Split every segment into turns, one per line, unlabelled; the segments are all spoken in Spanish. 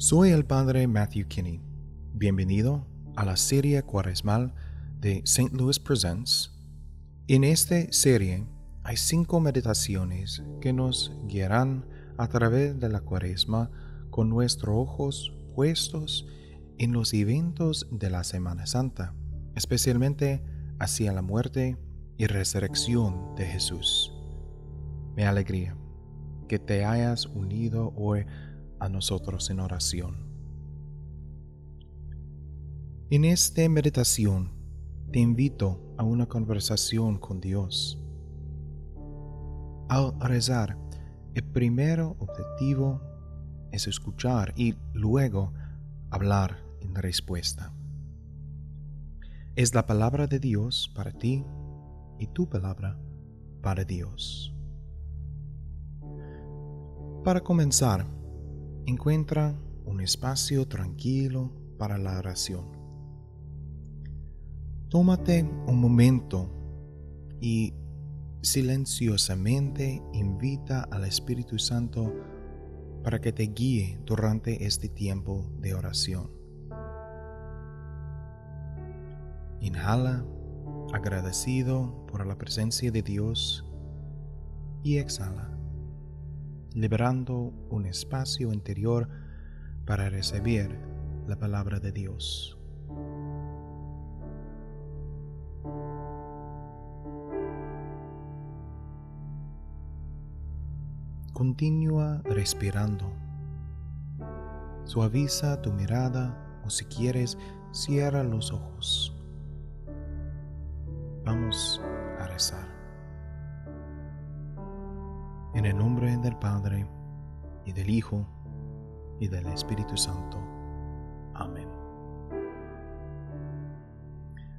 Soy el padre Matthew Kinney. Bienvenido a la serie cuaresmal de St. Louis Presents. En esta serie hay cinco meditaciones que nos guiarán a través de la cuaresma con nuestros ojos puestos en los eventos de la Semana Santa, especialmente hacia la muerte y resurrección de Jesús. Me alegría que te hayas unido hoy a nosotros en oración. En esta meditación te invito a una conversación con Dios. Al rezar, el primer objetivo es escuchar y luego hablar en respuesta. Es la palabra de Dios para ti y tu palabra para Dios. Para comenzar, encuentra un espacio tranquilo para la oración. Tómate un momento y silenciosamente invita al Espíritu Santo para que te guíe durante este tiempo de oración. Inhala agradecido por la presencia de Dios y exhala liberando un espacio interior para recibir la palabra de Dios. Continúa respirando. Suaviza tu mirada o si quieres, cierra los ojos. Espíritu Santo. Amén.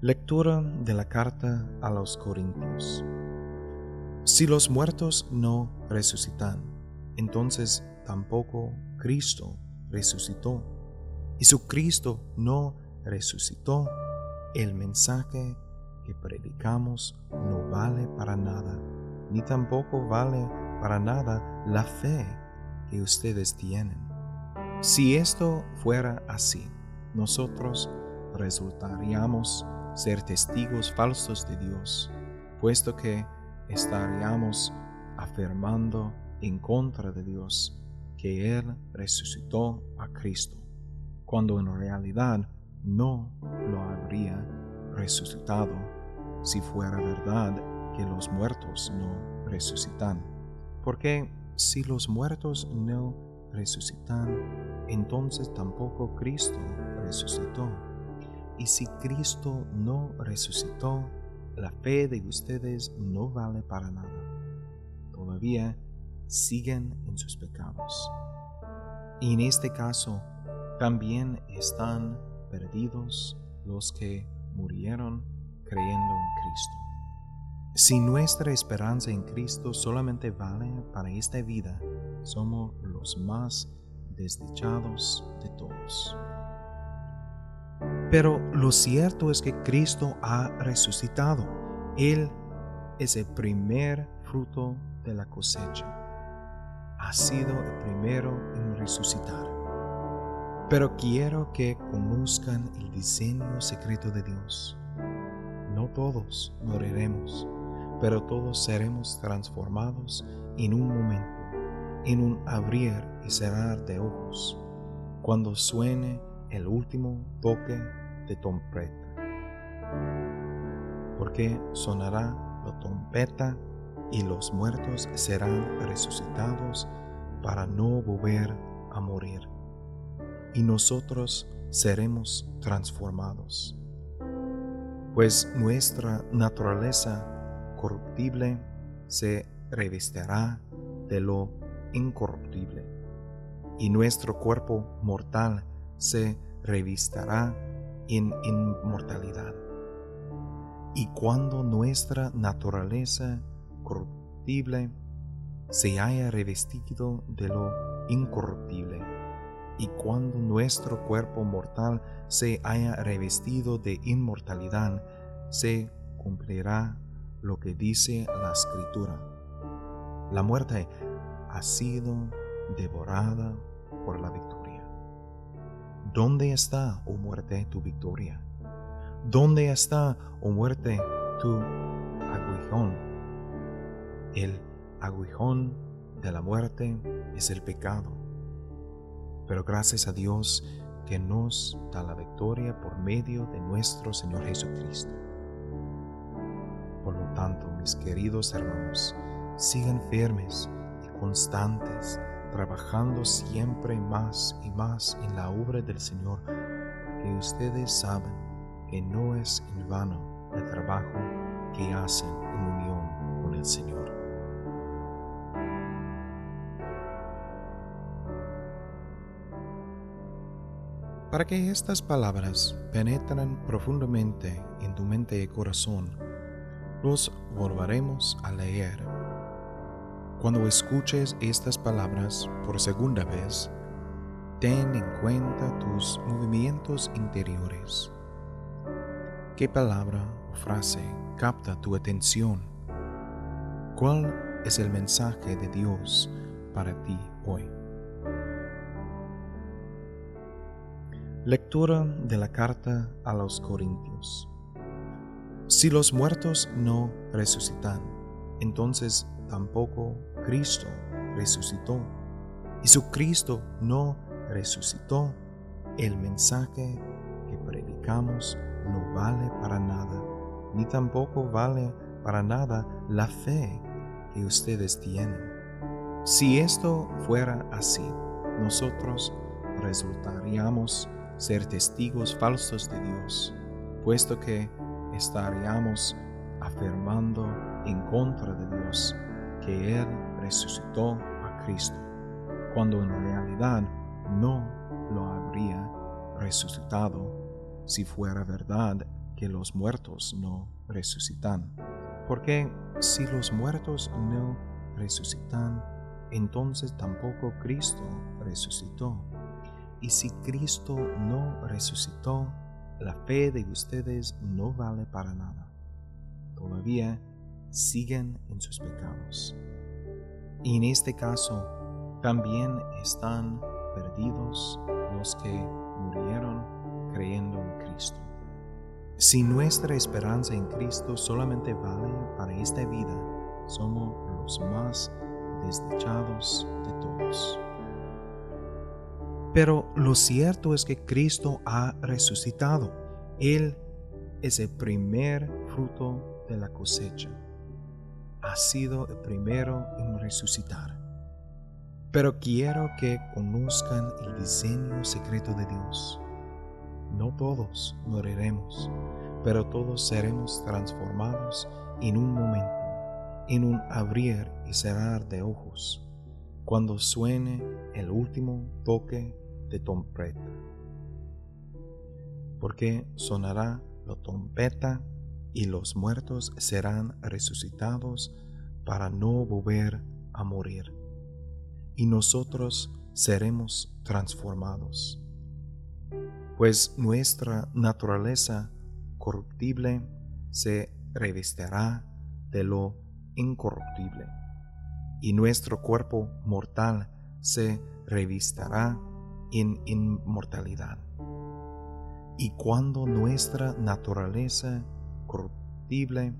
Lectura de la carta a los Corintios. Si los muertos no resucitan, entonces tampoco Cristo resucitó. Y si Cristo no resucitó, el mensaje que predicamos no vale para nada, ni tampoco vale para nada la fe que ustedes tienen. Si esto fuera así, nosotros resultaríamos ser testigos falsos de Dios, puesto que estaríamos afirmando en contra de Dios que Él resucitó a Cristo, cuando en realidad no lo habría resucitado si fuera verdad que los muertos no resucitan. Porque si los muertos no resucitan, entonces tampoco Cristo resucitó. Y si Cristo no resucitó, la fe de ustedes no vale para nada. Todavía siguen en sus pecados. Y en este caso, también están perdidos los que murieron creyendo en Cristo. Si nuestra esperanza en Cristo solamente vale para esta vida, somos los más desdichados de todos. Pero lo cierto es que Cristo ha resucitado. Él es el primer fruto de la cosecha. Ha sido el primero en resucitar. Pero quiero que conozcan el diseño secreto de Dios. No todos moriremos pero todos seremos transformados en un momento, en un abrir y cerrar de ojos, cuando suene el último toque de trompeta. Porque sonará la trompeta y los muertos serán resucitados para no volver a morir. Y nosotros seremos transformados. Pues nuestra naturaleza corruptible se revestirá de lo incorruptible, y nuestro cuerpo mortal se revistará en inmortalidad. Y cuando nuestra naturaleza corruptible se haya revestido de lo incorruptible, y cuando nuestro cuerpo mortal se haya revestido de inmortalidad, se cumplirá lo que dice la escritura. La muerte ha sido devorada por la victoria. ¿dónde está, oh muerte, tu victoria? ¿Dónde está, oh muerte, tu aguijón? El aguijón de la muerte es el pecado. Pero gracias a Dios que nos da la victoria por medio de nuestro Señor Jesucristo. Por lo tanto, mis queridos hermanos, sigan firmes y constantes, trabajando siempre más y más en la obra del Señor, que ustedes saben que no es en vano el trabajo que hacen en unión con el Señor. Para que estas palabras penetren profundamente en tu mente y corazón, los volveremos a leer. Cuando escuches estas palabras por segunda vez, ten en cuenta tus movimientos interiores. ¿Qué palabra o frase capta tu atención? ¿Cuál es el mensaje de Dios para ti hoy? Lectura de la carta a los Corintios. Si los muertos no resucitan, entonces tampoco Cristo resucitó. Y si Cristo no resucitó, el mensaje que predicamos no vale para nada, ni tampoco vale para nada la fe que ustedes tienen. Si esto fuera así, nosotros resultaríamos ser testigos falsos de Dios, puesto que estaríamos afirmando en contra de Dios que Él resucitó a Cristo, cuando en realidad no lo habría resucitado si fuera verdad que los muertos no resucitan. Porque si los muertos no resucitan, entonces tampoco Cristo resucitó. Y si Cristo no resucitó, la fe de ustedes no vale para nada. Todavía siguen en sus pecados. Y en este caso, también están perdidos los que murieron creyendo en Cristo. Si nuestra esperanza en Cristo solamente vale para esta vida, somos los más desdichados de todos. Pero lo cierto es que Cristo ha resucitado. Él es el primer fruto de la cosecha. Ha sido el primero en resucitar. Pero quiero que conozcan el diseño secreto de Dios. No todos moriremos, pero todos seremos transformados en un momento, en un abrir y cerrar de ojos, cuando suene el último toque de trompeta. Porque sonará la trompeta y los muertos serán resucitados para no volver a morir. Y nosotros seremos transformados. Pues nuestra naturaleza corruptible se revestirá de lo incorruptible, y nuestro cuerpo mortal se revistará en inmortalidad. Y cuando nuestra naturaleza corruptible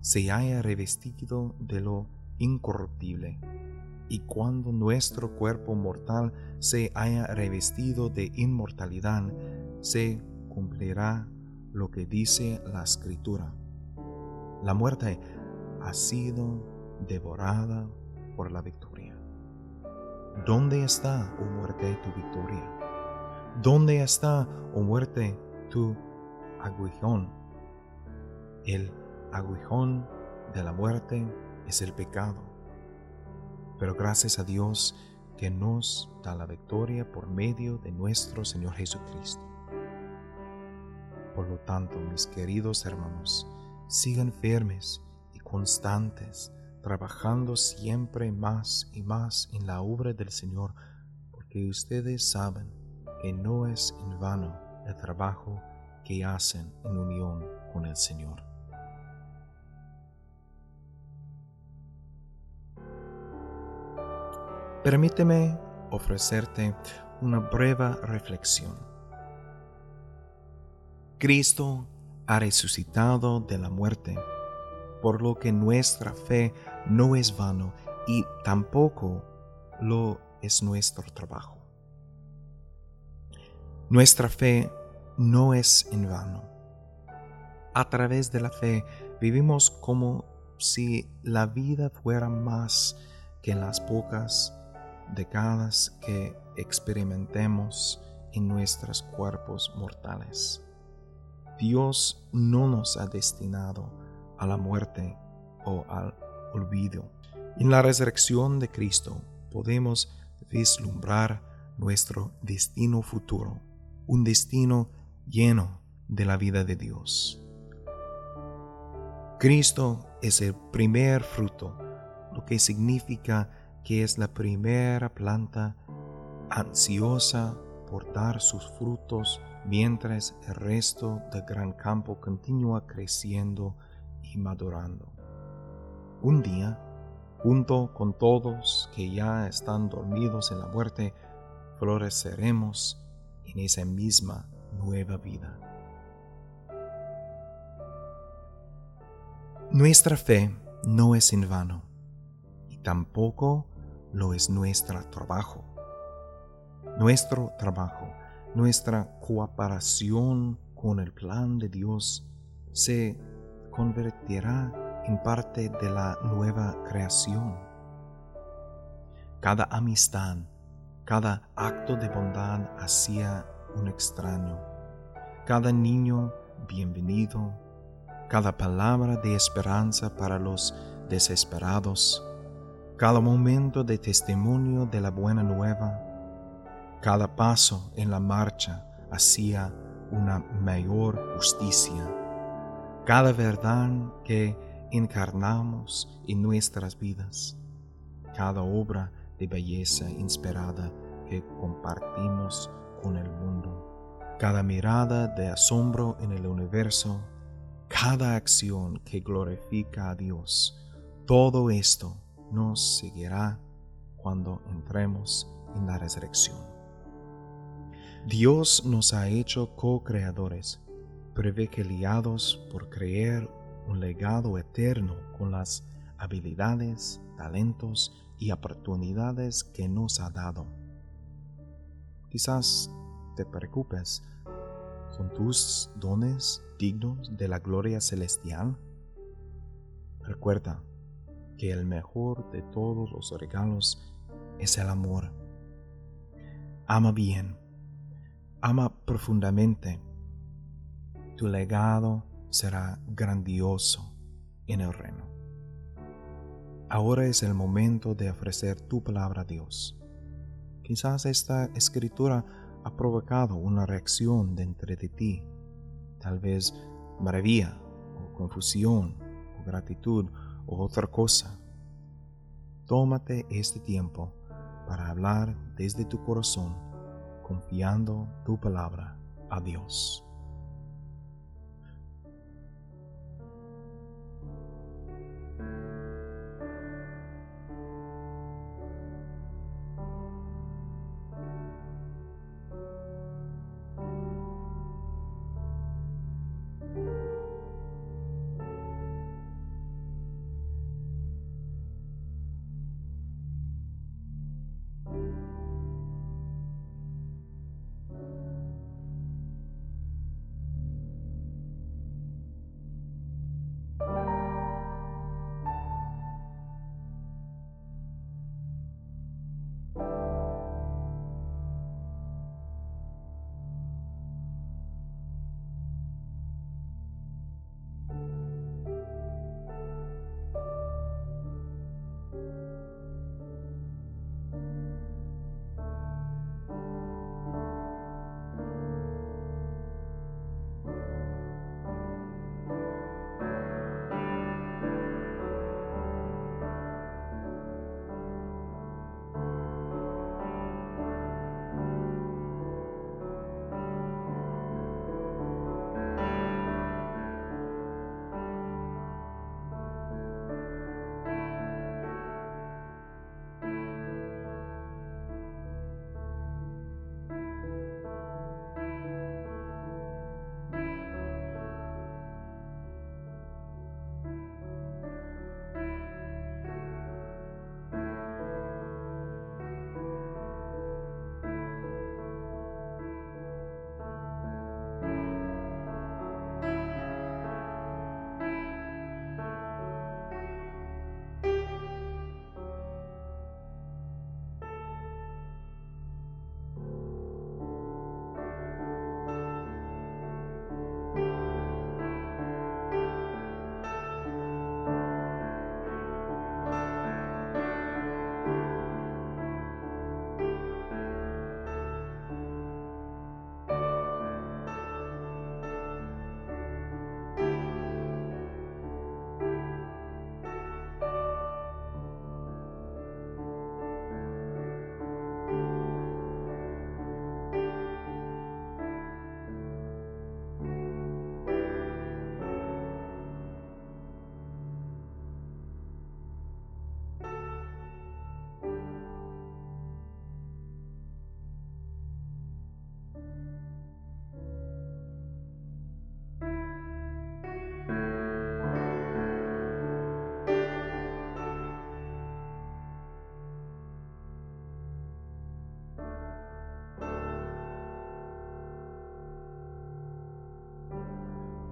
se haya revestido de lo incorruptible, y cuando nuestro cuerpo mortal se haya revestido de inmortalidad, se cumplirá lo que dice la escritura. La muerte ha sido devorada por la victoria. ¿Dónde está, oh muerte, tu victoria? ¿Dónde está, oh muerte, tu aguijón? El aguijón de la muerte es el pecado. Pero gracias a Dios que nos da la victoria por medio de nuestro Señor Jesucristo. Por lo tanto, mis queridos hermanos, sigan firmes y constantes trabajando siempre más y más en la obra del Señor, porque ustedes saben que no es en vano el trabajo que hacen en unión con el Señor. Permíteme ofrecerte una breve reflexión. Cristo ha resucitado de la muerte, por lo que nuestra fe no es vano y tampoco lo es nuestro trabajo. Nuestra fe no es en vano. A través de la fe vivimos como si la vida fuera más que las pocas décadas que experimentemos en nuestros cuerpos mortales. Dios no nos ha destinado a la muerte o al olvido. En la resurrección de Cristo podemos vislumbrar nuestro destino futuro, un destino lleno de la vida de Dios. Cristo es el primer fruto, lo que significa que es la primera planta ansiosa por dar sus frutos mientras el resto del gran campo continúa creciendo madurando. Un día, junto con todos que ya están dormidos en la muerte, floreceremos en esa misma nueva vida. Nuestra fe no es en vano y tampoco lo es nuestro trabajo. Nuestro trabajo, nuestra cooperación con el plan de Dios se convertirá en parte de la nueva creación. Cada amistad, cada acto de bondad hacia un extraño, cada niño bienvenido, cada palabra de esperanza para los desesperados, cada momento de testimonio de la buena nueva, cada paso en la marcha hacia una mayor justicia, cada verdad que encarnamos en nuestras vidas, cada obra de belleza inspirada que compartimos con el mundo, cada mirada de asombro en el universo, cada acción que glorifica a Dios. Todo esto nos seguirá cuando entremos en la resurrección. Dios nos ha hecho co-creadores, privilegiados por creer un legado eterno con las habilidades, talentos y oportunidades que nos ha dado. Quizás te preocupes, ¿son tus dones dignos de la gloria celestial? Recuerda, que el mejor de todos los regalos es el amor. Ama bien, ama profundamente. Tu legado será grandioso en el reino. Ahora es el momento de ofrecer tu palabra a Dios. Quizás esta escritura ha provocado una reacción dentro de ti, tal vez maravilla o confusión o gratitud o otra cosa. Tómate este tiempo para hablar desde tu corazón, confiando tu palabra a Dios.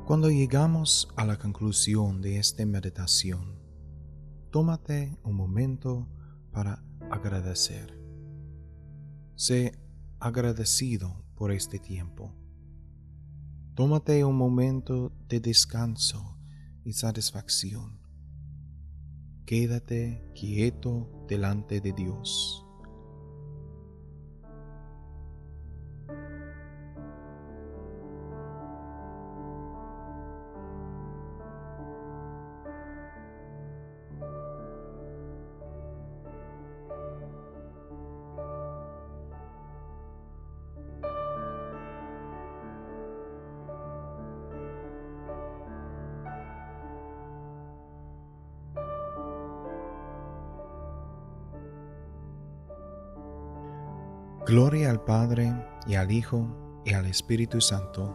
Cuando llegamos a la conclusión de esta meditación, tómate un momento para agradecer. Sé agradecido por este tiempo. Tómate un momento de descanso y satisfacción. Quédate quieto delante de Dios. Gloria al Padre y al Hijo y al Espíritu Santo,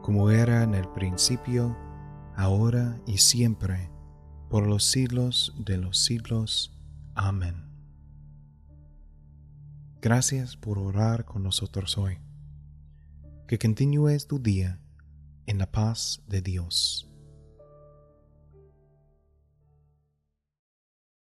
como era en el principio, ahora y siempre, por los siglos de los siglos. Amén. Gracias por orar con nosotros hoy. Que continúes tu día en la paz de Dios.